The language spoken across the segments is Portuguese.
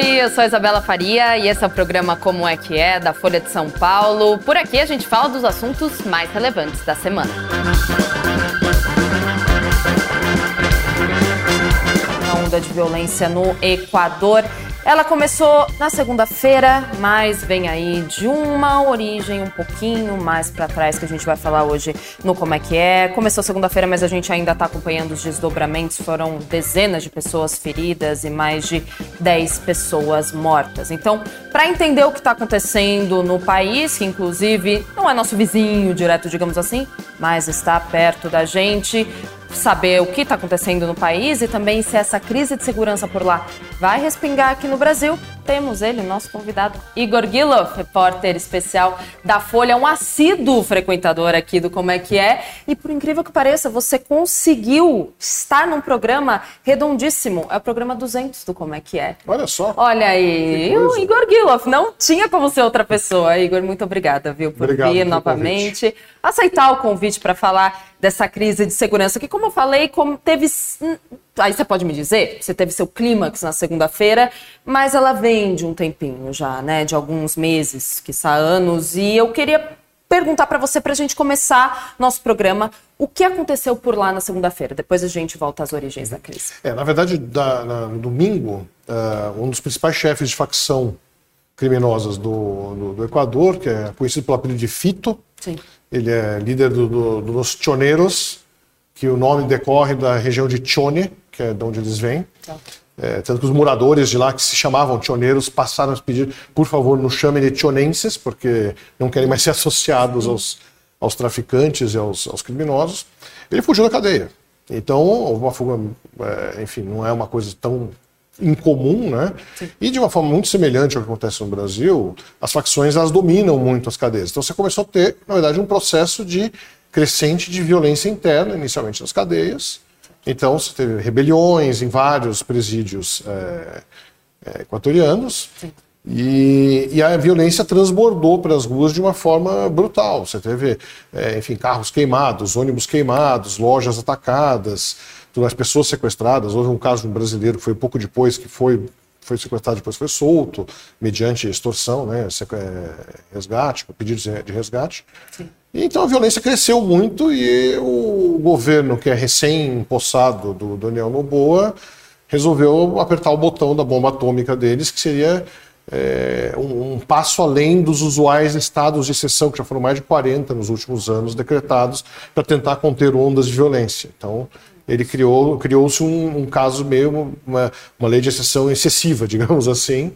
Oi, eu sou a Isabela Faria e esse é o programa Como é que é, da Folha de São Paulo. Por aqui a gente fala dos assuntos mais relevantes da semana. Uma onda de violência no Equador ela começou na segunda-feira, mas vem aí de uma origem um pouquinho mais para trás que a gente vai falar hoje no Como é que é. Começou segunda-feira, mas a gente ainda está acompanhando os desdobramentos. Foram dezenas de pessoas feridas e mais de 10 pessoas mortas. Então, para entender o que está acontecendo no país, que inclusive não é nosso vizinho direto, digamos assim, mas está perto da gente, saber o que está acontecendo no país e também se essa crise de segurança por lá vai respingar aqui no Brasil, temos ele, nosso convidado, Igor Gilov, repórter especial da Folha, um assíduo frequentador aqui do Como é que é. E por incrível que pareça, você conseguiu estar num programa redondíssimo. É o programa 200 do Como é que é. Olha só. Olha aí, o Igor Gilov, não tinha como ser outra pessoa. Igor, muito obrigada, viu, por Obrigado vir novamente. Convite. Aceitar o convite para falar dessa crise de segurança, que como eu falei, como teve aí você pode me dizer, você teve seu clímax na segunda-feira, mas ela vem de um tempinho já, né? De alguns meses, que anos. E eu queria perguntar para você, para a gente começar nosso programa, o que aconteceu por lá na segunda-feira? Depois a gente volta às origens da crise. É, na verdade, da, na, no domingo, uh, um dos principais chefes de facção criminosas do, do, do, Equador, que é conhecido pelo apelido de Fito, Sim. Ele é líder do, do, dos Choneros, que o nome decorre da região de Chone, que é de onde eles vêm. Tá. É, tanto que os moradores de lá, que se chamavam tioneiros, passaram a pedir, por favor, não chamem de tionenses, porque não querem mais ser associados aos, aos traficantes e aos, aos criminosos. Ele fugiu da cadeia. Então, houve uma fuga, é, enfim, não é uma coisa tão incomum, né? Sim. E de uma forma muito semelhante ao que acontece no Brasil, as facções elas dominam muito as cadeias. Então você começou a ter, na verdade, um processo de crescente de violência interna, inicialmente nas cadeias, então, você teve rebeliões em vários presídios é, é, equatorianos. E, e, a violência transbordou para as ruas de uma forma brutal. Você teve, é, enfim, carros queimados, ônibus queimados, lojas atacadas, as pessoas sequestradas. Houve um caso de um brasileiro que foi pouco depois que foi, foi sequestrado, depois foi solto, mediante extorsão, né, é, resgate, pedidos de resgate. Sim. Então a violência cresceu muito e o governo, que é recém-possado do Daniel Noboa, resolveu apertar o botão da bomba atômica deles, que seria é, um, um, passo além dos usuais estados de exceção, que já foram mais de 40 nos últimos anos decretados, para tentar conter ondas de violência. Então, ele criou criou-se um, um, caso meio uma, uma lei de exceção excessiva, digamos assim,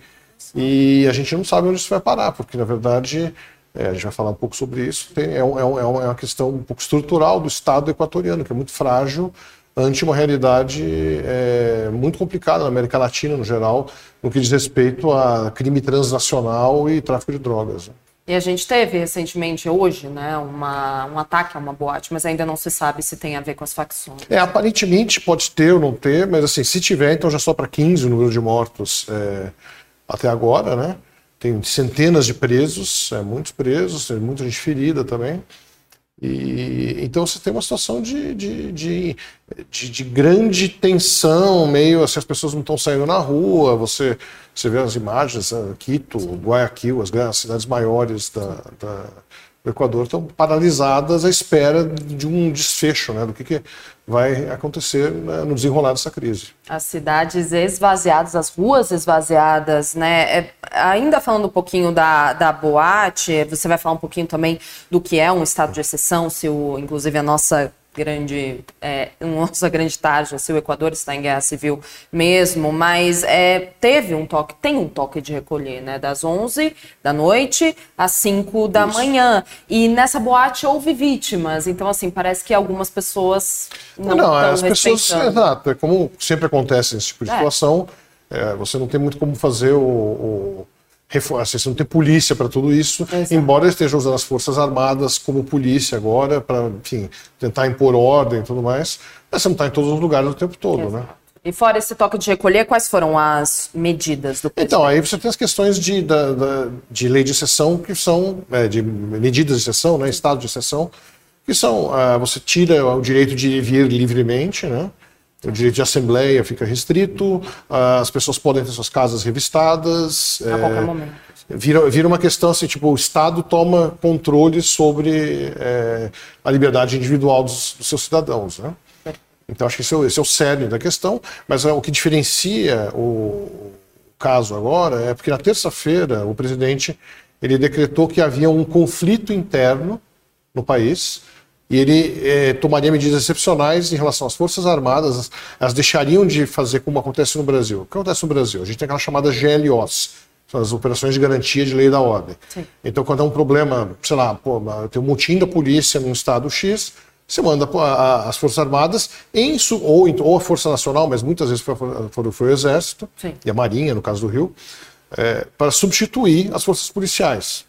e a gente não sabe onde isso vai parar, porque na verdade é, a gente vai falar um pouco sobre isso. Tem, é, um, é, um, é, uma questão um pouco estrutural do Estado equatoriano, que é muito frágil ante uma realidade é, muito complicada na América Latina, no geral, no que diz respeito a crime transnacional e tráfico de drogas. E a gente teve recentemente, hoje, né, uma, um ataque a uma boate, mas ainda não se sabe se tem a ver com as facções. É, aparentemente pode ter ou não ter, mas assim, se tiver, então já só para 15 o número de mortos é, até agora, né? tem centenas de presos, é, muitos presos, tem muita gente ferida também. E, então você tem uma situação de, de, de, de, de grande tensão, meio assim, as pessoas não estão saindo na rua, você, você vê as imagens, uh, Quito, Guayaquil, as, as cidades maiores da, da do Equador estão paralisadas à espera de um desfecho, né, do que, que vai acontecer né, no desenrolar dessa crise. As cidades esvaziadas, as ruas esvaziadas, né? É, ainda falando um pouquinho da, da boate, você vai falar um pouquinho também do que é um estado de exceção, se o, inclusive a nossa grande, é, nossa grande tarja, se o Equador está em guerra civil mesmo, mas é, teve um toque, tem um toque de recolher, né, das 11 da noite às 5 da Isso. manhã. E nessa boate houve vítimas, então assim, parece que algumas pessoas não, não as pessoas, exato, é como sempre acontece nesse tipo de é. situação, é, você não tem muito como fazer o, o assim, você não tem polícia para tudo isso, Exato. embora esteja usando as Forças Armadas como polícia agora, para, tentar impor ordem e tudo mais, mas você não está em todos os lugares o tempo todo, né? Exato. né? E fora esse toque de recolher, quais foram as medidas do presidente? Então, aí você tem as questões de, da, da, de lei de exceção, que são, é, de medidas de exceção, né, estado de exceção, que são, uh, você tira o direito de vir livremente, né, O direito de assembleia fica restrito, as pessoas podem ter suas casas revistadas. A é, qualquer momento. Vira, vira uma questão assim, tipo, o Estado toma controle sobre é, a liberdade individual dos, dos seus cidadãos, né? Então acho que esse é, o, esse é o cerne da questão, mas é, o que diferencia o caso agora é porque na terça-feira o presidente ele decretou que havia um conflito interno no país e ele eh, tomaria medidas excepcionais em relação às Forças Armadas, elas deixariam de fazer como acontece no Brasil. O que acontece no Brasil? A gente tem aquela chamada GLOs, são as operações de garantia de lei da ordem. Sim. Então, quando é um problema, sei lá, pô, tem um motim da polícia num estado X, você manda as Forças Armadas em, ou, ou a Força Nacional, mas muitas vezes foi, foi, foi o Exército Sim. e a Marinha, no caso do Rio, é, para substituir as forças policiais.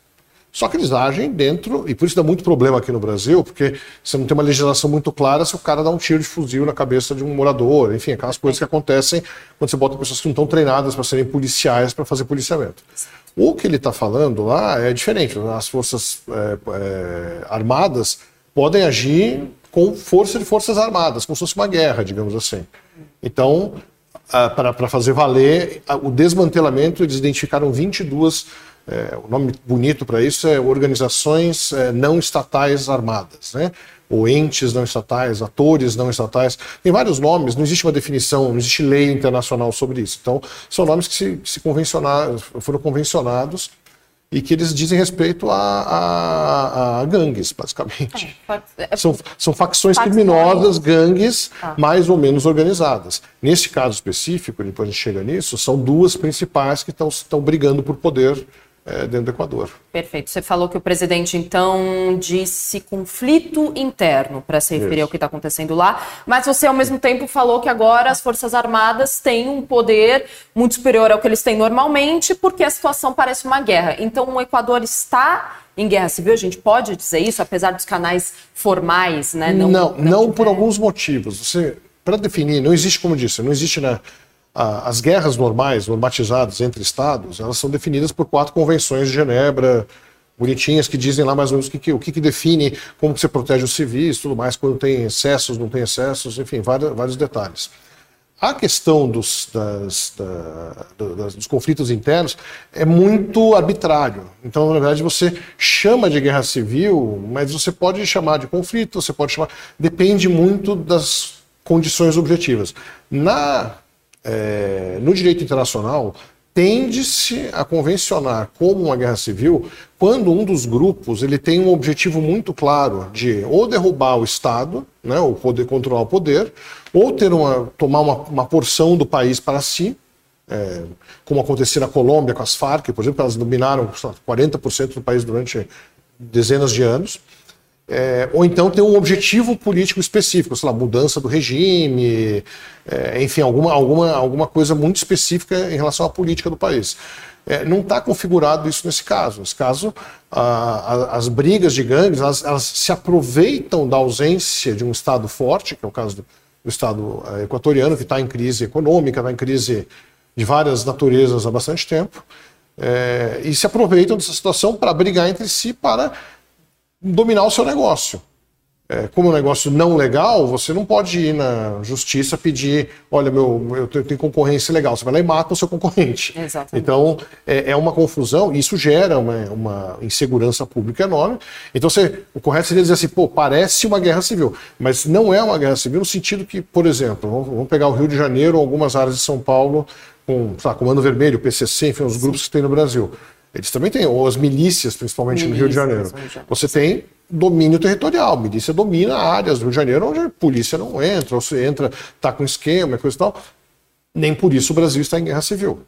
Só que eles agem dentro, e por isso dá muito problema aqui no Brasil, porque você não tem uma legislação muito clara se o cara dá um tiro de fuzil na cabeça de um morador, enfim, aquelas coisas que acontecem quando você bota pessoas que não estão treinadas para serem policiais para fazer policiamento. O que ele está falando lá é diferente. As forças é, é, armadas podem agir com força de forças armadas, como se fosse uma guerra, digamos assim. Então, para fazer valer o desmantelamento, eles identificaram 22 é, o nome bonito para isso é organizações é, não estatais armadas, né? ou entes não estatais, atores não estatais. Tem vários nomes, não existe uma definição, não existe lei internacional sobre isso. Então, são nomes que se, se foram convencionados e que eles dizem respeito a, a, a gangues, basicamente. É, é, são, são facções criminosas, gangues, ah. mais ou menos organizadas. Nesse caso específico, depois a gente chega nisso, são duas principais que estão brigando por poder é, dentro do Equador. Perfeito. Você falou que o presidente, então, disse conflito interno para se referir Isso. ao que está acontecendo lá, mas você, ao mesmo tempo, falou que agora as Forças Armadas têm um poder muito superior ao que eles têm normalmente, porque a situação parece uma guerra. Então, o Equador está em guerra civil? A gente pode dizer isso, apesar dos canais formais, né? Não, não, não por alguns motivos. Você, para definir, não existe, como disse, não existe na as guerras normais, normatizadas entre estados, elas são definidas por quatro convenções de Genebra, bonitinhas, que dizem lá mais ou menos o que, o que, define como que você protege os civis, tudo mais, quando tem excessos, não tem excessos, enfim, vários, vários detalhes. A questão dos, das, da, das, dos conflitos internos é muito arbitrário. Então, na verdade, você chama de guerra civil, mas você pode chamar de conflito, você pode chamar. Depende muito das condições objetivas. Na é, no direito internacional, tende-se a convencionar como uma guerra civil quando um dos grupos ele tem um objetivo muito claro de ou derrubar o Estado, né, ou poder controlar o poder, ou ter uma, tomar uma, uma porção do país para si, é, como aconteceu na Colômbia com as Farc, por exemplo, elas dominaram 40% do país durante dezenas de anos. É, ou então ter um objetivo político específico, sei lá, mudança do regime, é, enfim, alguma, alguma, alguma coisa muito específica em relação à política do país. É, não está configurado isso nesse caso. Nesse caso, a, a, as brigas de gangues elas, elas, se aproveitam da ausência de um Estado forte, que é o caso do, do Estado é, equatoriano, que está em crise econômica, está em crise de várias naturezas há bastante tempo, é, e se aproveitam dessa situação para brigar entre si para dominar o seu negócio. É, como é um negócio não legal, você não pode ir na justiça pedir, olha, meu, eu tenho concorrência legal. Você vai lá e mata o seu concorrente. Exatamente. Então, é, é uma confusão, e isso gera uma, uma, insegurança pública enorme. Então, você, o correto seria dizer assim, pô, parece uma guerra civil, mas não é uma guerra civil no sentido que, por exemplo, vamos pegar o Rio de Janeiro, algumas áreas de São Paulo, com, lá, Comando Vermelho, PCC, enfim, os grupos que tem no Brasil. Eles também têm, ou as milícias, principalmente milícias, no Rio de Janeiro. Você tem domínio territorial. Milícia domina áreas do Rio de Janeiro onde a polícia não entra, ou se entra, está com esquema, coisa e tal. Nem por isso o Brasil está em guerra civil.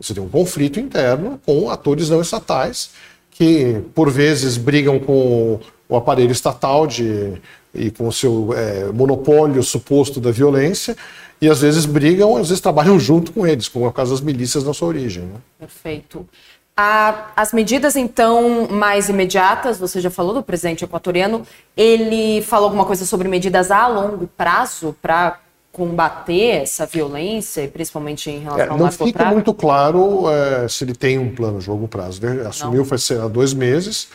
Você tem um conflito interno com atores não estatais que, por vezes, brigam com o aparelho estatal de, e com o seu é, monopólio suposto da violência, e às vezes brigam, às vezes trabalham junto com eles, como é o caso das milícias na sua origem. Né? Perfeito. A, as medidas, então, mais imediatas, você já falou do presidente equatoriano, ele falou alguma coisa sobre medidas a longo prazo para combater essa violência, principalmente em relação é, ao Não fica muito claro é, se ele tem um plano de longo prazo. Ele assumiu faz há dois meses,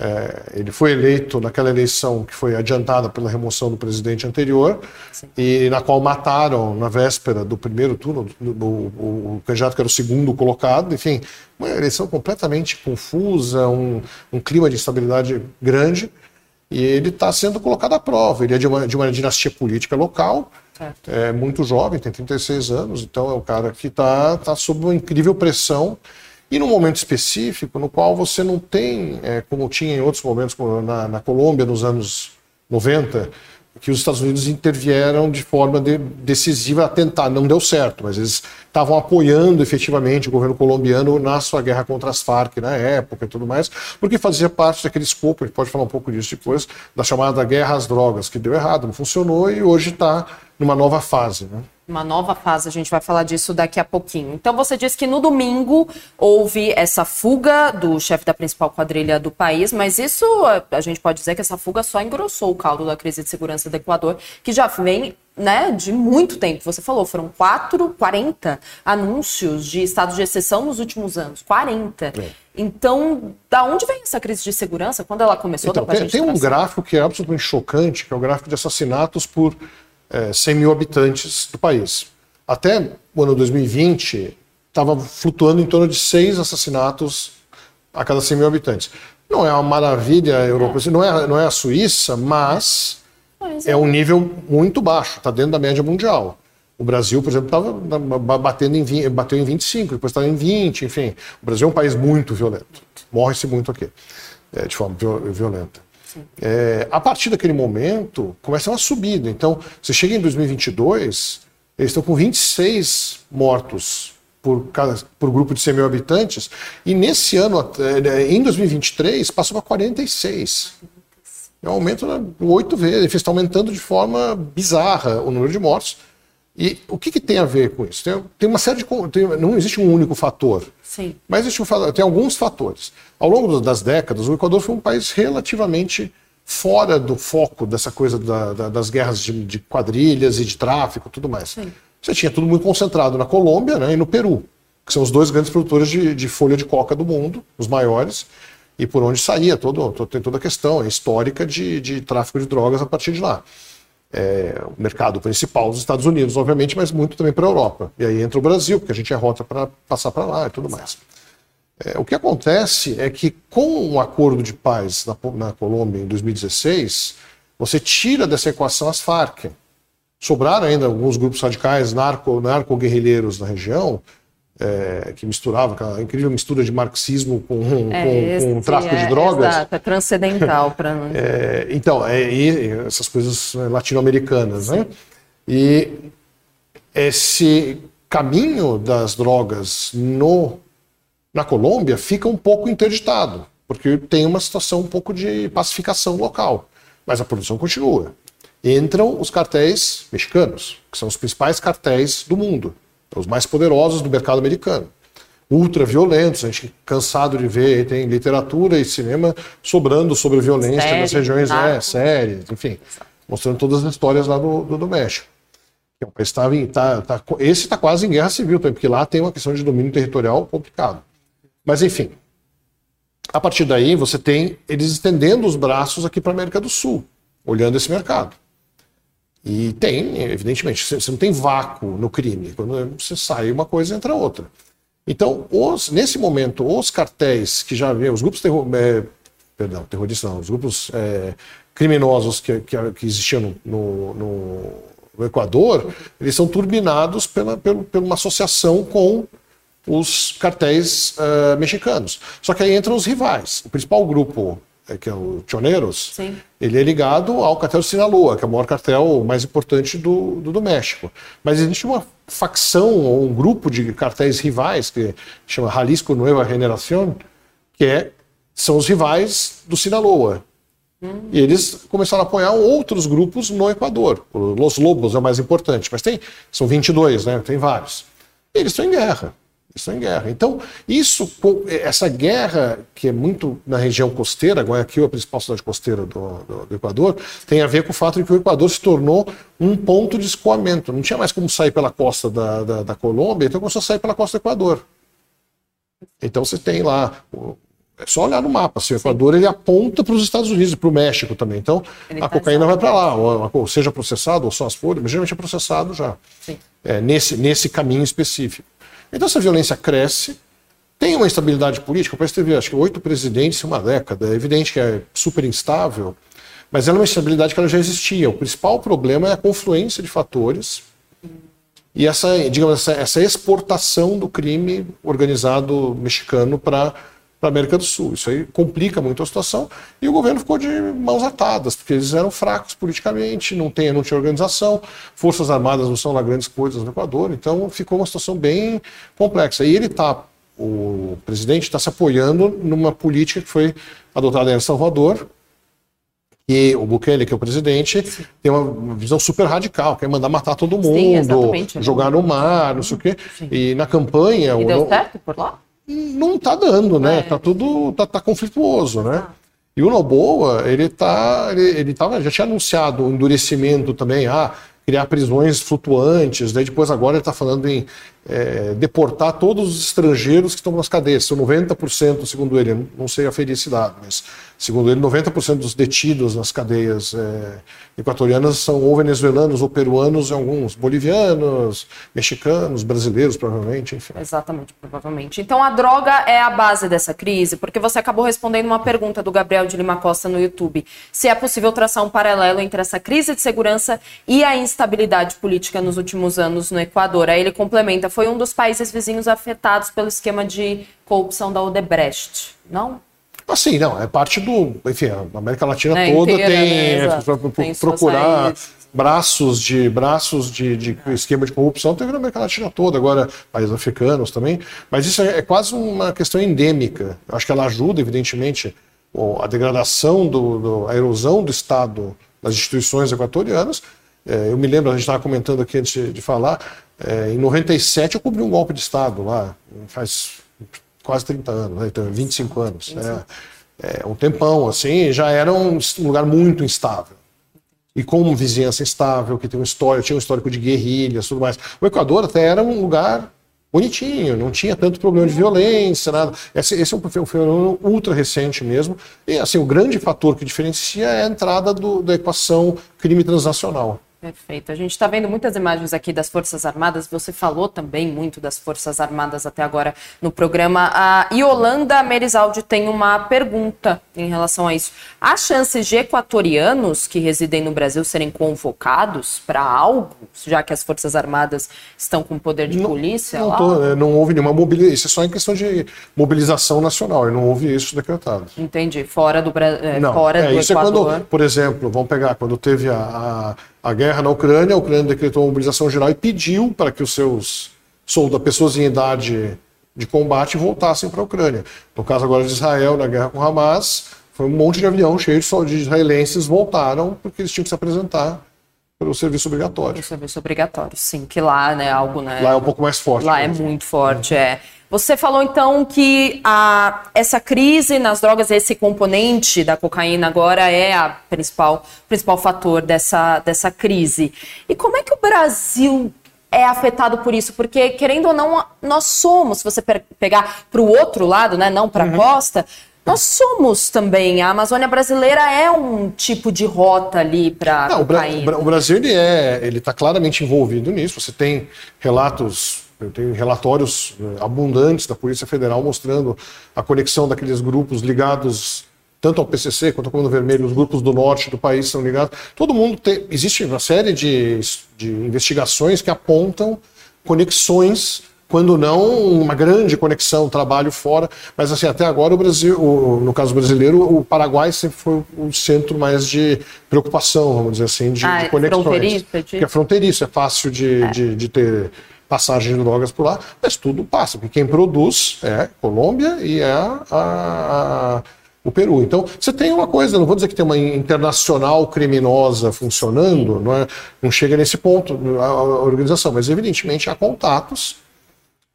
É, ele foi eleito naquela eleição que foi adiantada pela remoção do presidente anterior Sim. e na qual mataram na véspera do primeiro turno o, o, o, candidato que era o segundo colocado. Enfim, uma eleição completamente confusa, um, um clima de instabilidade grande e ele está sendo colocado à prova. Ele é de uma, de uma dinastia política local, certo. é muito jovem, tem 36 anos, então é um cara que está tá sob uma incrível pressão e num momento específico no qual você não tem, é, como tinha em outros momentos, na, na Colômbia nos anos 90, que os Estados Unidos intervieram de forma de, decisiva a tentar. Não deu certo, mas eles estavam apoiando efetivamente o governo colombiano na sua guerra contra as Farc na época e tudo mais, porque fazia parte daquele escopo, a gente pode falar um pouco disso depois, da chamada guerra às drogas, que deu errado, não funcionou e hoje está numa nova fase. Né? Uma nova fase, a gente vai falar disso daqui a pouquinho. Então você disse que no domingo houve essa fuga do chefe da principal quadrilha do país, mas isso a gente pode dizer que essa fuga só engrossou o caldo da crise de segurança do Equador, que já vem né, de muito tempo. Você falou, foram quatro, 40 anúncios de estado de exceção nos últimos anos. 40. É. Então, da onde vem essa crise de segurança? Quando ela começou? Então, tem, tem um gráfico que é absolutamente chocante, que é o gráfico de assassinatos por é, 100 mil habitantes do país. Até o ano 2020, estava flutuando em torno de seis assassinatos a cada 100 mil habitantes. Não é uma maravilha europeia, é. não, é, não é a Suíça, mas é. é um nível muito baixo, está dentro da média mundial. O Brasil, por exemplo, estava batendo em 20, bateu em 25, depois estava em 20, enfim. O Brasil é um país muito violento. Morre-se muito aqui, é, de forma violenta. É, a partir daquele momento, começa uma subida. Então, você chega em 2022, eles estão com 26 mortos por, cada, por grupo de 100 mil habitantes, e nesse ano, é, em 2023, passou para 46. É um aumento de oito vezes, está aumentando de forma bizarra o número de mortos. E o que, que, tem a ver com isso? Tem, tem uma série de. Tem, não existe um único fator. Sim. Mas existe um, tem alguns fatores. Ao longo das décadas, o Equador foi um país relativamente fora do foco dessa coisa da, da, das guerras de, de, quadrilhas e de tráfico tudo mais. Sim. Você tinha tudo muito concentrado na Colômbia né, e no Peru, que são os dois grandes produtores de, de folha de coca do mundo, os maiores, e por onde saía todo, todo, tem toda a questão histórica de, de tráfico de drogas a partir de lá é, o mercado principal dos Estados Unidos, obviamente, mas muito também para a Europa. E aí entra o Brasil, porque a gente é rota para passar para lá e tudo mais. É, o que acontece é que com o acordo de paz na, na, Colômbia em 2016, você tira dessa equação as Farc. Sobraram ainda alguns grupos radicais narco-guerrilheiros narco na região, é, que misturava aquela incrível mistura de marxismo com, é, com, com tráfico é, de drogas. Exato, é transcendental para nós. É, então, é, essas coisas latino-americanas, né? E esse caminho das drogas no, na Colômbia fica um pouco interditado, porque tem uma situação um pouco de pacificação local, mas a produção continua. Entram os cartéis mexicanos, que são os principais cartéis do mundo os mais poderosos do mercado americano. Ultra violentos, a gente cansado de ver, tem literatura e cinema sobrando sobre violência Série, nas regiões, né, séries, enfim, mostrando todas as histórias lá do, do, do México. tá, tá, esse está quase em guerra civil, porque lá tem uma questão de domínio territorial complicado. Mas, enfim, a partir daí você tem eles estendendo os braços aqui para a América do Sul, olhando esse mercado. E tem, evidentemente, você não tem vácuo no crime. Quando você sai uma coisa, entra outra. Então, os, nesse momento, os cartéis que já os grupos terror, é, perdão, terroristas não, os grupos é, criminosos que, que, que existiam no, no, no, Equador, eles são turbinados pela, pela, pela uma associação com os cartéis uh, mexicanos. Só que aí entram os rivais. O principal grupo que é o Choneros, Sim. ele é ligado ao cartel Sinaloa, que é o maior cartel mais importante do, do, do, México. Mas existe uma facção ou um grupo de cartéis rivais, que chama Jalisco Nueva Generación, que é, são os rivais do Sinaloa. Hum. E eles começaram a apoiar outros grupos no Equador. Los Lobos é o mais importante, mas tem, são 22, né? tem vários. E eles estão em guerra estão em guerra. Então, isso, essa guerra, que é muito na região costeira, Guayaquil é a principal cidade costeira do, do, do, Equador, tem a ver com o fato de que o Equador se tornou um ponto de escoamento. Não tinha mais como sair pela costa da, da, da Colômbia, então começou a sair pela costa do Equador. Então você tem lá é só olhar no mapa. Assim, o Equador ele aponta para os Estados Unidos e para o México também. Então, ele a cocaína vai para lá, ou, ou, seja processado, ou só as folhas, mas geralmente é processado já. É, nesse, nesse caminho específico. Então, essa violência cresce, tem uma instabilidade política. O país teve, acho que, oito presidentes em uma década. É evidente que é super instável, mas é uma instabilidade que ela já existia. O principal problema é a confluência de fatores e essa, digamos, essa, essa exportação do crime organizado mexicano para para a América do Sul. Isso aí complica muito a situação e o governo ficou de mãos atadas, porque eles eram fracos politicamente, não, tem, não tinha organização, forças armadas não são lá grandes coisas no Equador, então ficou uma situação bem complexa. E ele está, o presidente está se apoiando numa política que foi adotada em El Salvador, e o Bukele, que é o presidente, tem uma visão super radical, quer mandar matar todo mundo, Sim, jogar no mar, não sei o quê. Sim. E na campanha... E deu certo por lá? Não está dando, né? É. Tá tudo tá, tá conflituoso, né? Ah. E o Noboa, ele tá, ele, ele tava, já tinha anunciado o endurecimento também, ah, criar prisões flutuantes, daí depois agora ele está falando em é, deportar todos os estrangeiros que estão nas cadeias. São 90%, segundo ele, não sei a felicidade, mas segundo ele, 90% dos detidos nas cadeias é, equatorianas são ou venezuelanos ou peruanos, alguns bolivianos, mexicanos, brasileiros, provavelmente, enfim. Exatamente, provavelmente. Então a droga é a base dessa crise, porque você acabou respondendo uma pergunta do Gabriel de Lima Costa no YouTube. Se é possível traçar um paralelo entre essa crise de segurança e a instabilidade política nos últimos anos no Equador. Aí ele complementa, foi um dos países vizinhos afetados pelo esquema de corrupção da Odebrecht, não? Assim, não, é parte do. Enfim, a América Latina é, toda inteira, tem, né? é, tem procurar braços de braços de, de esquema de corrupção teve na América Latina toda, agora países africanos também. Mas isso é, é quase uma questão endêmica. Eu acho que ela ajuda, evidentemente, a degradação, do, do, a erosão do Estado das instituições equatorianas. É, eu me lembro, a gente estava comentando aqui antes de, de falar, é, em 97 eu cobri um golpe de Estado lá, faz quase 30 anos, né? então 25 anos. Né? É, um tempão, assim, já era um lugar muito instável. E com uma vizinhança instável, que tem uma história, tinha um histórico de guerrilhas tudo mais. O Equador até era um lugar bonitinho, não tinha tanto problema de violência, nada. Esse, esse é um fenômeno ultra recente mesmo. E assim, o grande fator que diferencia é a entrada do, da equação crime transnacional. Perfeito. A gente está vendo muitas imagens aqui das Forças Armadas. Você falou também muito das Forças Armadas até agora no programa. A Yolanda Merizaldi tem uma pergunta em relação a isso. Há chances de equatorianos que residem no Brasil serem convocados para algo, já que as Forças Armadas estão com poder de não, polícia? Não, tô, é, não houve nenhuma mobilização. Isso é só em questão de mobilização nacional. E não houve isso decretado. Entendi. Fora do, é, não, fora é, do isso Equador. É quando, por exemplo, vamos pegar quando teve a, a a guerra na Ucrânia, a Ucrânia decretou uma mobilização geral e pediu para que os seus soldados, pessoas em idade de combate, voltassem para a Ucrânia. No caso agora de Israel, na guerra com Hamas, foi um monte de avião cheio de israelenses voltaram porque eles tinham que se apresentar pelo serviço obrigatório. O serviço obrigatório, sim, que lá, né, algo, né? Lá é um pouco mais forte. Lá é muito forte, é. Você falou então que a, essa crise nas drogas, esse componente da cocaína agora é a principal, principal fator dessa, dessa crise. E como é que o Brasil é afetado por isso? Porque, querendo ou não, nós somos, se você pegar para o outro lado, né, não para a uhum. costa, nós somos também. A Amazônia brasileira é um tipo de rota ali para cocaína. O, Brasil ele é, ele está claramente envolvido nisso. Você tem relatos eu tenho relatórios eh, abundantes da Polícia Federal mostrando a conexão daqueles grupos ligados tanto ao PCC quanto ao Comando Vermelho, os grupos do norte do país são ligados. Todo mundo tem. Existe uma série de, de investigações que apontam conexões quando não uma grande conexão, trabalho fora, mas assim, até agora o Brasil, o, no caso brasileiro, o Paraguai sempre foi o centro mais de preocupação, vamos dizer assim, de, ah, de conexões. Fronteiriço, Porque é fronteiriço, é fácil de, é. de, de ter passagem de drogas por lá, mas tudo passa, porque quem produz é Colômbia e é a, a, o Peru. Então, você tem uma coisa, não vou dizer que tem uma internacional criminosa funcionando, não, é, não chega nesse ponto a, a organização, mas evidentemente há contatos.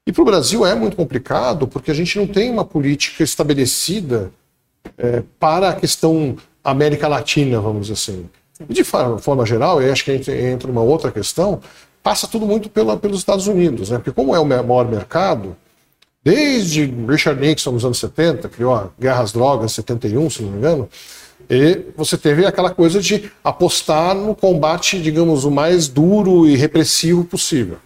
E para o Brasil é muito complicado, porque a gente não tem uma política estabelecida é, para a questão América Latina, vamos dizer assim. De forma geral, eu acho que a gente entra uma outra questão, passa tudo muito pela, pelos Estados Unidos, né? Porque como é o maior mercado, Desde Richard Nixon nos anos 70, criou a Guerra às Drogas, 71, se não me engano, e você teve aquela coisa de apostar no combate, digamos, o mais duro e repressivo possível.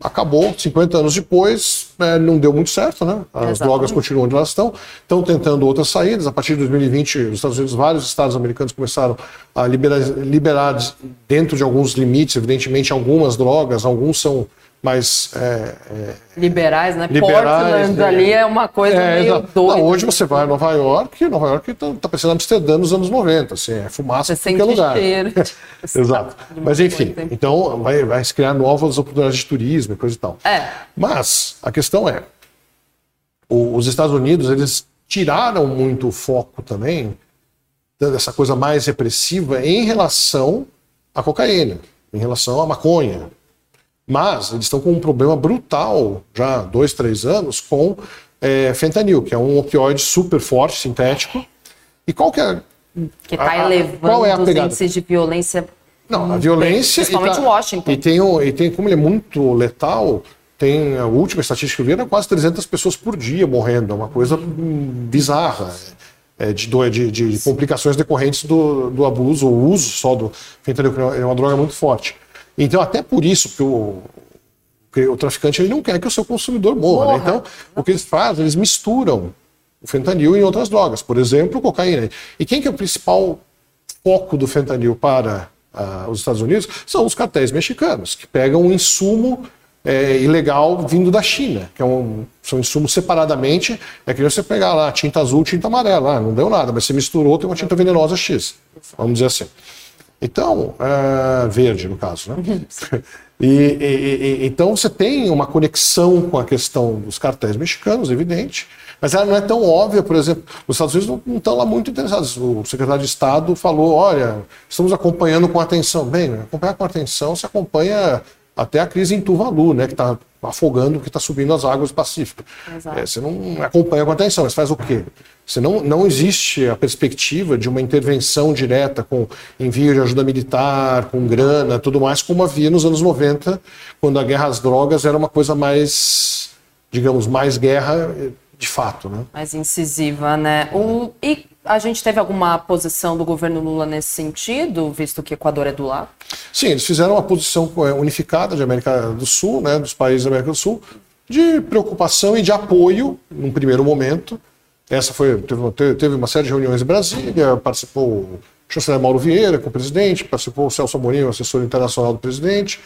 Acabou, 50 anos depois, é, não deu muito certo, né? As Exatamente. drogas continuam onde elas estão, estão tentando outras saídas. A partir de 2020, nos Estados Unidos, vários estados americanos começaram a liberar, liberar dentro de alguns limites, evidentemente, algumas drogas, alguns são mais é, é, liberais, né? Liberais, Portland né? ali é uma coisa é, meio doida. Não, hoje você vai a Nova York, Nova York está tá parecendo Amsterdã nos anos 90, assim, é fumaça em qualquer lugar. Cheiro. Exato. Mas enfim, então vai, vai se criar novas oportunidades de turismo e coisa e tal. É. Mas a questão é, o, os Estados Unidos eles tiraram muito o foco também dessa coisa mais repressiva em relação à cocaína, em relação à maconha, mas eles estão com um problema brutal, já há dois, três anos, com é, fentanil, que é um opioide super forte, sintético. E qual que é. Que está elevando qual é a os índices de violência. Não, a violência. Principalmente tá, Washington. E tem, um, e tem, como ele é muito letal, tem a última estatística que eu vi era quase 300 pessoas por dia morrendo. É uma coisa bizarra. É, de, de, de, complicações decorrentes do, do abuso ou uso só do fentanil, que é uma droga muito forte. Então, até por isso que o, que o traficante ele não quer que o seu consumidor morra. Né? Então, o que eles fazem? Eles misturam o fentanil em outras drogas, por exemplo, cocaína. E quem que é o principal foco do fentanil para uh, os Estados Unidos? São os cartéis mexicanos, que pegam um insumo é, ilegal vindo da China, que é um, são insumos separadamente. É que você pegar lá tinta azul, tinta amarela, ah, não deu nada, mas você misturou, tem uma tinta venenosa X, vamos dizer assim. Então, é, verde no caso, né? E, e, e, então você tem uma conexão com a questão dos cartéis mexicanos, evidente, mas ela não é tão óbvia, por exemplo, os Estados Unidos não, não estão lá muito interessados. O secretário de Estado falou, olha, estamos acompanhando com atenção. Bem, acompanhar com atenção se acompanha até a crise em Tuvalu, né, que está afogando, que está subindo as águas do Pacífico. É, você não acompanha com atenção, mas faz o quê? Você não, não existe a perspectiva de uma intervenção direta com envio de ajuda militar, com grana, tudo mais, como havia nos anos 90, quando a guerra às drogas era uma coisa mais, digamos, mais guerra de fato. Né? Mais incisiva, né? O, e a gente teve alguma posição do governo Lula nesse sentido, visto que o Equador é do lado? Sim, eles fizeram uma posição é, unificada de América do Sul, né, dos países da América do Sul, de preocupação e de apoio, num primeiro momento. Essa foi teve, teve uma série de reuniões em Brasília, participou o chanceler Mauro Vieira com o presidente, participou o Celso Amorim, o assessor internacional do presidente,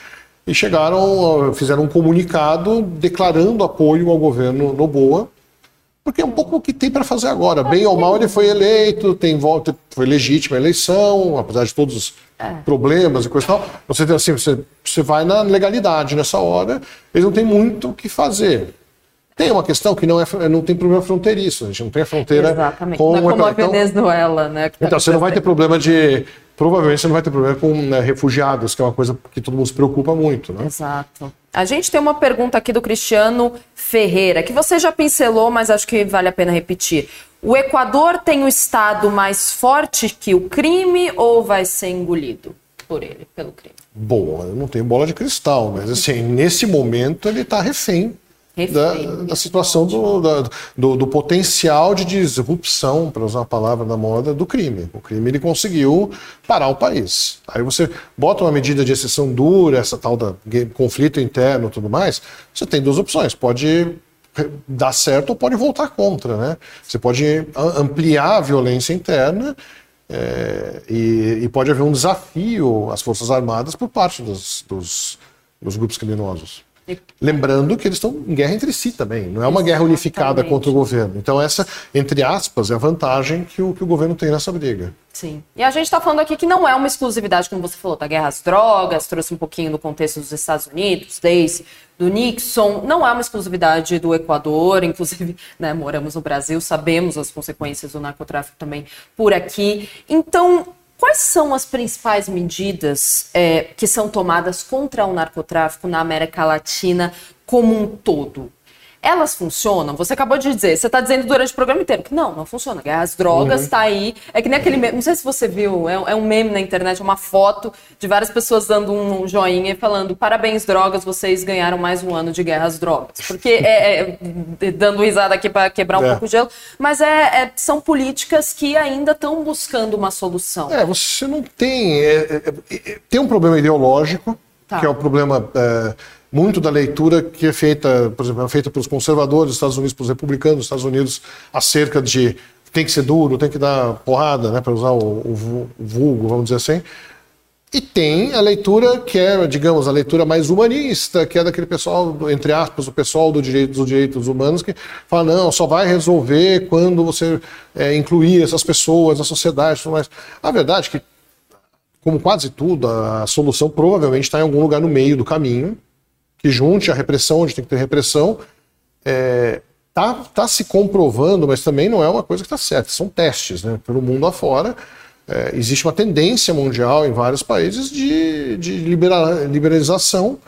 e chegaram, fizeram um comunicado declarando apoio ao governo Noboa porque é um pouco o que tem para fazer agora. Bem ou mal, ele foi eleito, tem volta, foi legítima a eleição, apesar de todos os é. problemas e coisa e tal. Você, assim, você, você vai na legalidade nessa hora, eles não têm muito o que fazer. Tem uma questão que não, é, não tem problema fronteiriço, a gente não tem a fronteira Exatamente. com... Não é como a Venezuela, né? Tá então, você não vai ter problema de... Provavelmente você não vai ter problema com né, refugiados, que é uma coisa que todo mundo se preocupa muito, né? Exato. A gente tem uma pergunta aqui do Cristiano Ferreira, que você já pincelou, mas acho que vale a pena repetir. O Equador tem o Estado mais forte que o crime ou vai ser engolido por ele, pelo crime? Bom, eu não tenho bola de cristal, mas assim, nesse momento ele está refém da, da, situação do, da, do, do, potencial de disrupção, para usar a palavra da moda, do crime. O crime ele conseguiu parar o país. Aí você bota uma medida de exceção dura, essa tal da conflito interno e tudo mais, você tem duas opções. Pode dar certo ou pode voltar contra. Né? Você pode ampliar a violência interna é, e, e, pode haver um desafio às Forças Armadas por parte dos, dos, dos grupos criminosos. Lembrando que eles estão em guerra entre si também, não é uma Exatamente. guerra unificada contra o governo. Então, essa, entre aspas, é a vantagem que o, que o governo tem nessa briga. Sim. E a gente está falando aqui que não é uma exclusividade, como você falou, da guerra às drogas, trouxe um pouquinho no contexto dos Estados Unidos, desde do Nixon, não é uma exclusividade do Equador, inclusive né, moramos no Brasil, sabemos as consequências do narcotráfico também por aqui. Então, Quais são as principais medidas é, que são tomadas contra o narcotráfico na América Latina como um todo? Elas funcionam? Você acabou de dizer, você está dizendo durante o programa inteiro que não, não funciona. As drogas está uhum. aí. É que nem aquele meme, não sei se você viu, é, é, um meme na internet, uma foto de várias pessoas dando um joinha e falando: parabéns, drogas, vocês ganharam mais um ano de guerra às drogas. Porque é, é dando risada aqui para quebrar um é. pouco o gelo, mas é, é, são políticas que ainda estão buscando uma solução. É, você não tem. É, tem um problema ideológico, tá. que é o problema muito da leitura que é feita, por exemplo, é feita pelos conservadores dos Estados Unidos, pelos republicanos dos Estados Unidos, acerca de tem que ser duro, tem que dar porrada, né, para usar o, o, vulgo, vamos dizer assim. E tem a leitura que é, digamos, a leitura mais humanista, que é daquele pessoal, entre aspas, o pessoal do direito, dos direitos humanos, que fala, não, só vai resolver quando você é, incluir essas pessoas na sociedade. Tudo mais. A verdade é que, como quase tudo, a solução provavelmente está em algum lugar no meio do caminho, que junte a repressão onde tem que ter repressão. É, tá, tá se comprovando, mas também não é uma coisa que está certa. São testes, né? Pelo mundo afora, é, existe uma tendência mundial em vários países de, de liberalização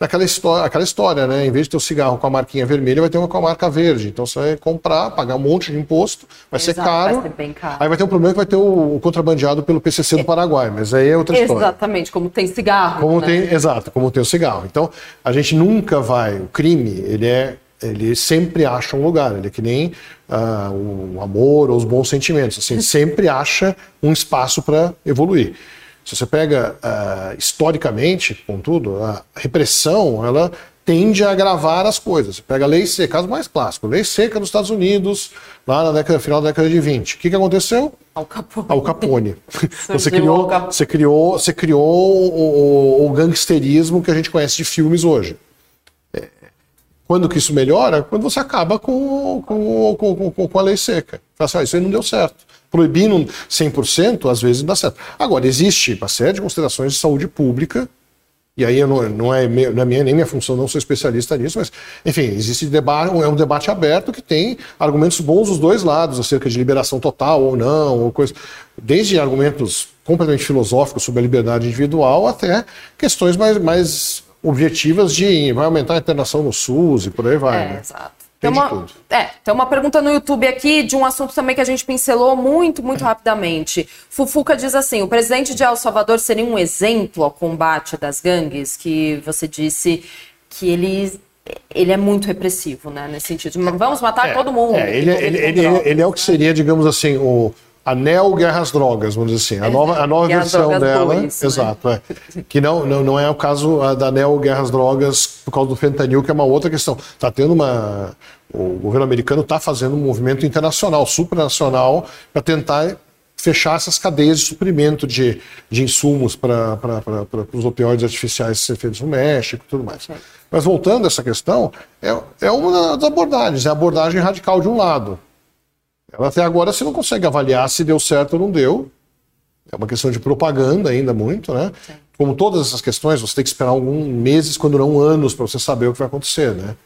daquela história, aquela história, né? Em vez de ter o cigarro com a marquinha vermelha, vai ter uma com a marca verde. Então você vai comprar, pagar um monte de imposto, vai Exato, ser caro. Vai ser bem caro. Aí vai ter um problema que vai ter o, o contrabandeado pelo PCC do Paraguai, mas aí é outra história. Exatamente, como tem cigarro. Como né? tem, exato, como tem o cigarro. Então a gente nunca vai, o crime, ele é ele sempre acha um lugar, ele é que nem uh, o amor ou os bons sentimentos, assim, sempre acha um espaço para evoluir. Se você pega uh, historicamente, contudo, a repressão ela tende a agravar as coisas. Você pega a lei seca, caso mais clássico, lei seca dos Estados Unidos, lá na década, final da década de 20. O que, que aconteceu? Al Capone. Al Capone. você criou, você criou, você criou o, o, o, gangsterismo que a gente conhece de filmes hoje. É, quando que isso melhora? Quando você acaba com, com, com, com, com a lei seca. Fala assim, ah, isso aí não deu certo proibindo 100%, às vezes dá certo. Agora, existe uma série de considerações de saúde pública, e aí não, não, é, não é minha, nem minha função, não sou especialista nisso, mas, enfim, existe debate, é um debate aberto que tem argumentos bons dos dois lados, acerca de liberação total ou não, ou coisa, desde argumentos completamente filosóficos sobre a liberdade individual até questões mais, mais objetivas de vai aumentar a internação no SUS e por aí vai. É, né? exato. Tem uma, é, tem uma pergunta no YouTube aqui de um assunto também que a gente pincelou muito, muito rapidamente. Fufuca diz assim: o presidente de El Salvador seria um exemplo ao combate das gangues, que você disse que ele ele é muito repressivo, né? Nesse sentido. Vamos matar é, todo mundo. É, ele, ele, ele, ele, é o que seria, digamos assim, o, a Neo Guerras Drogas, vamos dizer assim, a nova, a nova versão dela, dois, né? exato, né? é, que não, não, não é o caso da Neo Guerras Drogas por causa do fentanil, que é uma outra questão. Está tendo uma, o governo americano está fazendo um movimento internacional, supranacional, para tentar fechar essas cadeias de suprimento de, de insumos para os opioides artificiais ser feitos no México e tudo mais. Mas voltando a essa questão, é, é uma das abordagens, é a abordagem radical de um lado. Ela até agora você não consegue avaliar se deu certo ou não deu. É uma questão de propaganda ainda muito, né? Sim. Como todas essas questões, você tem que esperar alguns meses, quando não anos, para você saber o que vai acontecer, né?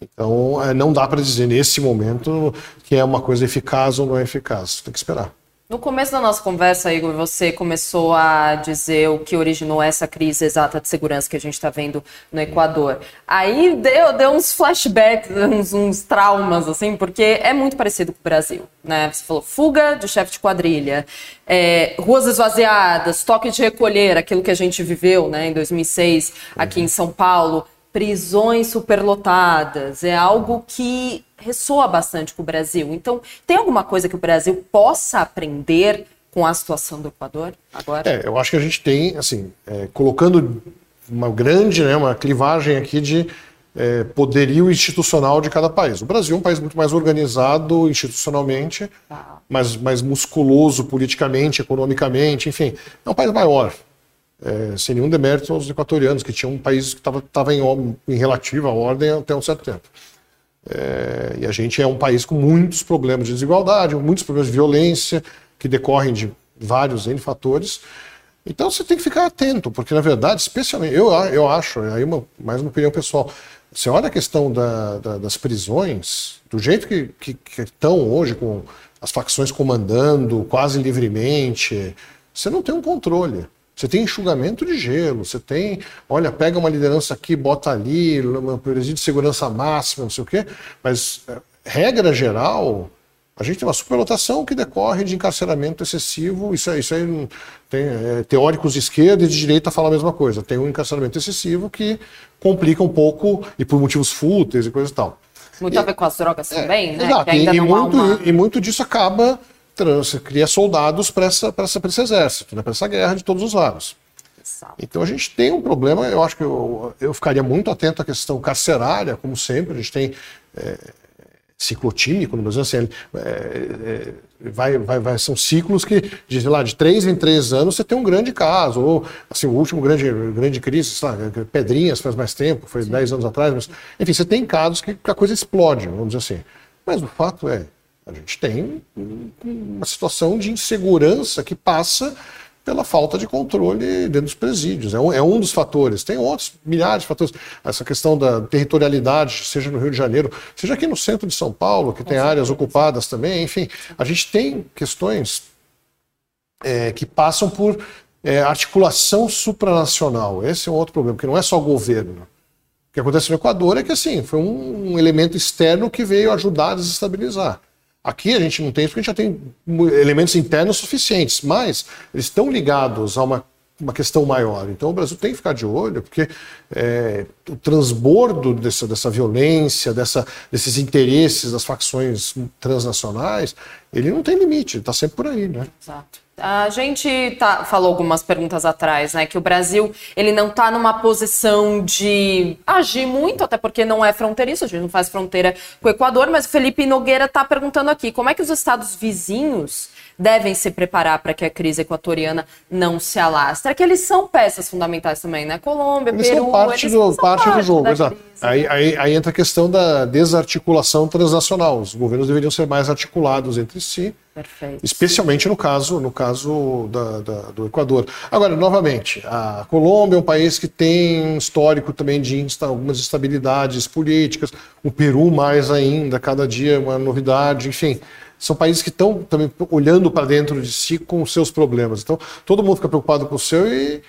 Então, é, não dá para dizer nesse momento que é uma coisa eficaz ou não é eficaz. Tem que esperar. No começo da nossa conversa, Igor, você começou a dizer o que originou essa crise exata de segurança que a gente está vendo no Equador. Aí deu, deu uns flashbacks, uns, uns, traumas, assim, porque é muito parecido com o Brasil. Né? Você falou fuga de chefe de quadrilha, é, ruas esvaziadas, toque de recolher, aquilo que a gente viveu né, em 2006 aqui em São Paulo, prisões superlotadas. É algo que ressoa bastante com o Brasil. Então, tem alguma coisa que o Brasil possa aprender com a situação do Equador agora? É, eu acho que a gente tem, assim, é, colocando uma grande, né, uma clivagem aqui de é, poderio institucional de cada país. O Brasil é um país muito mais organizado institucionalmente, tá. mais, mais musculoso politicamente, economicamente, enfim, é um país maior. É, sem nenhum demérito aos equatorianos, que tinham um país que estava em, em relativa ordem até um certo tempo. É, e a gente é um país com muitos problemas de desigualdade, muitos problemas de violência, que decorrem de vários N fatores. Então você tem que ficar atento, porque na verdade, especialmente, eu, eu acho, aí uma, mais uma opinião pessoal, você olha a questão da, da, das prisões, do jeito que, que, que estão hoje, com as facções comandando quase livremente, você não tem um controle. Você tem enxugamento de gelo, você tem, olha, pega uma liderança aqui, bota ali, uma presídio de segurança máxima, não sei o quê, mas é, regra geral, a gente tem uma superlotação que decorre de encarceramento excessivo. Isso, isso aí tem é, teóricos de esquerda e de direita falam a mesma coisa. Tem um encarceramento excessivo que complica um pouco, e por motivos fúteis e coisa e tal. Muito e, a ver com as drogas é, também, né? Exato, e, e, muito, uma... e, muito disso acaba, você cria soldados para esse exército, né, para essa guerra de todos os lados. Então a gente tem um problema, eu acho que eu, eu ficaria muito atento à questão carcerária, como sempre, a gente tem é, ciclotímico no Brasil, assim, é, é, vai, vai, vai, são ciclos que, de, lá, de três em três anos você tem um grande caso, ou assim, o último grande, grande crise, lá, Pedrinhas faz mais tempo, foi Sim. dez anos atrás, mas, enfim, você tem casos que a coisa explode, vamos dizer assim. Mas o fato é, a gente tem uma situação de insegurança que passa pela falta de controle dentro dos presídios. É um, é um, dos fatores. Tem outros milhares de fatores. Essa questão da territorialidade, seja no Rio de Janeiro, seja aqui no centro de São Paulo, que tem áreas ocupadas também. Enfim, a gente tem questões é, que passam por é, articulação supranacional. Esse é um outro problema, porque não é só governo. O que acontece no Equador é que assim, foi um, um elemento externo que veio ajudar a desestabilizar. Aqui a gente não tem isso porque a gente já tem elementos internos suficientes, mas eles estão ligados a uma, uma questão maior. Então o Brasil tem que ficar de olho, porque é, o transbordo dessa, dessa violência, dessa, desses interesses das facções transnacionais, ele não tem limite, está sempre por aí. Né? Exato. A gente tá, falou algumas perguntas atrás, né? Que o Brasil ele não está numa posição de agir muito, até porque não é fronteiriço, a gente não faz fronteira com o Equador, mas o Felipe Nogueira está perguntando aqui como é que os estados vizinhos devem se preparar para que a crise equatoriana não se alastre. É que eles são peças fundamentais também, né? Colômbia, eles Peru, são parte, eles do, são parte, parte do jogo, exato. Aí, aí, aí, entra a questão da desarticulação transnacional. Os governos deveriam ser mais articulados entre si. Perfeito. Especialmente no caso, no caso da, da, do Equador. Agora, novamente, a Colômbia é um país que tem um histórico também de insta, algumas instabilidades políticas. O Peru, mais ainda, cada dia uma novidade, enfim são países que estão também olhando para dentro de si com os seus problemas. Então, todo mundo fica preocupado com o seu e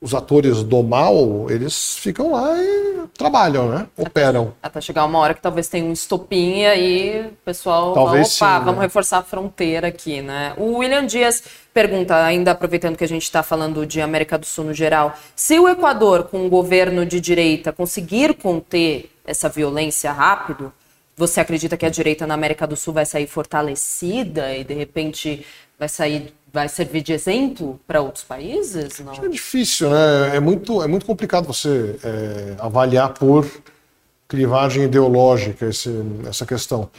os atores do mal, eles ficam lá e trabalham, né? Operam. Até, chegar uma hora que talvez tenha um estopim e aí o pessoal talvez opa, sim, vamos né? reforçar a fronteira aqui, né? O William Dias pergunta, ainda aproveitando que a gente está falando de América do Sul no geral, se o Equador, com um governo de direita, conseguir conter essa violência rápido, você acredita que a direita na América do Sul vai sair fortalecida e de repente vai sair, vai servir de exemplo para outros países? Não? é difícil, né? É muito, é muito complicado você é, avaliar por clivagem ideológica esse, essa questão.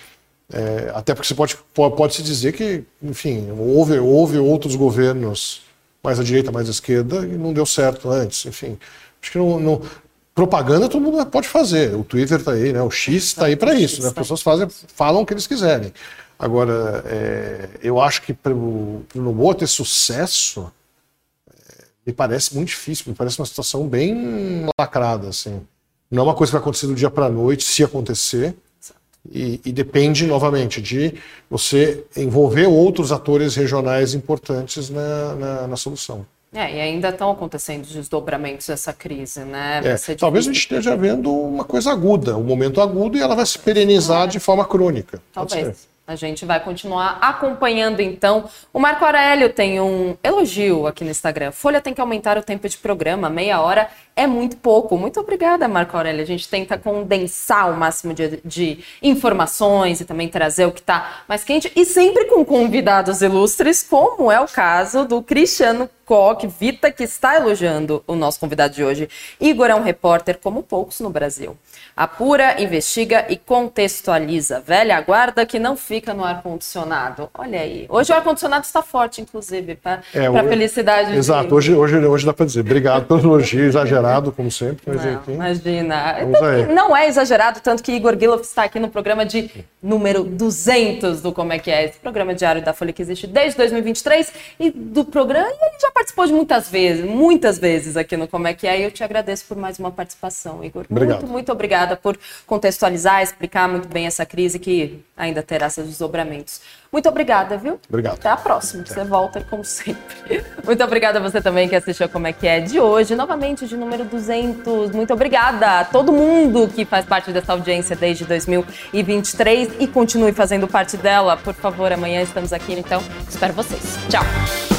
É, até porque você pode, pode se dizer que, enfim, houve, houve outros governos mais à direita, mais à esquerda, e não deu certo antes. Enfim, acho que não, não, propaganda todo mundo pode fazer. O Twitter está aí, né? O X está aí para isso. Né? As pessoas fazem, falam o que eles quiserem. Agora, é, eu acho que para o Noboa ter sucesso, é, me parece muito difícil. Me parece uma situação bem lacrada, assim. Não é uma coisa que vai acontecer do dia para a noite, se acontecer. E, e, depende, novamente, de você envolver outros atores regionais importantes na, na, na solução. É, e ainda estão acontecendo desdobramentos dessa crise, né? É, talvez a gente esteja vendo uma coisa aguda, um momento agudo, e ela vai se perenizar é. de forma crônica. Talvez. A gente vai continuar acompanhando então. O Marco Aurélio tem um elogio aqui no Instagram. Folha tem que aumentar o tempo de programa, meia hora é muito pouco. Muito obrigada, Marco Aurélio. A gente tenta condensar o máximo de, de informações e também trazer o que está mais quente e sempre com convidados ilustres, como é o caso do Cristiano Koch Vita, que está elogiando o nosso convidado de hoje. Igor é um repórter como poucos no Brasil. Apura, investiga e contextualiza. Velha guarda que não fica no ar-condicionado. Olha aí. Hoje o ar-condicionado está forte, inclusive, para é, a felicidade. Exato. Hoje, hoje, hoje dá para dizer. Obrigado pelo elogio exagerado, como sempre. Mas não, enfim, imagina. Então, não é exagerado, tanto que Igor Guilherme está aqui no programa de número 200 do Como é que é. Esse programa diário da Folha que existe desde 2023 e do programa. E ele já participou de muitas vezes, muitas vezes aqui no Como é que é. E eu te agradeço por mais uma participação, Igor. Obrigado. Muito, muito obrigada por contextualizar, explicar muito bem essa crise que ainda terá seus desdobramentos. Muito obrigada, viu? Obrigado. Até a próxima. Você volta como sempre. Muito obrigada a você também que assistiu Como é que é de hoje, novamente de número 200. Muito obrigada a todo mundo que faz parte dessa audiência desde 2023 e continue fazendo parte dela. Por favor, amanhã estamos aqui, então espero vocês. Tchau.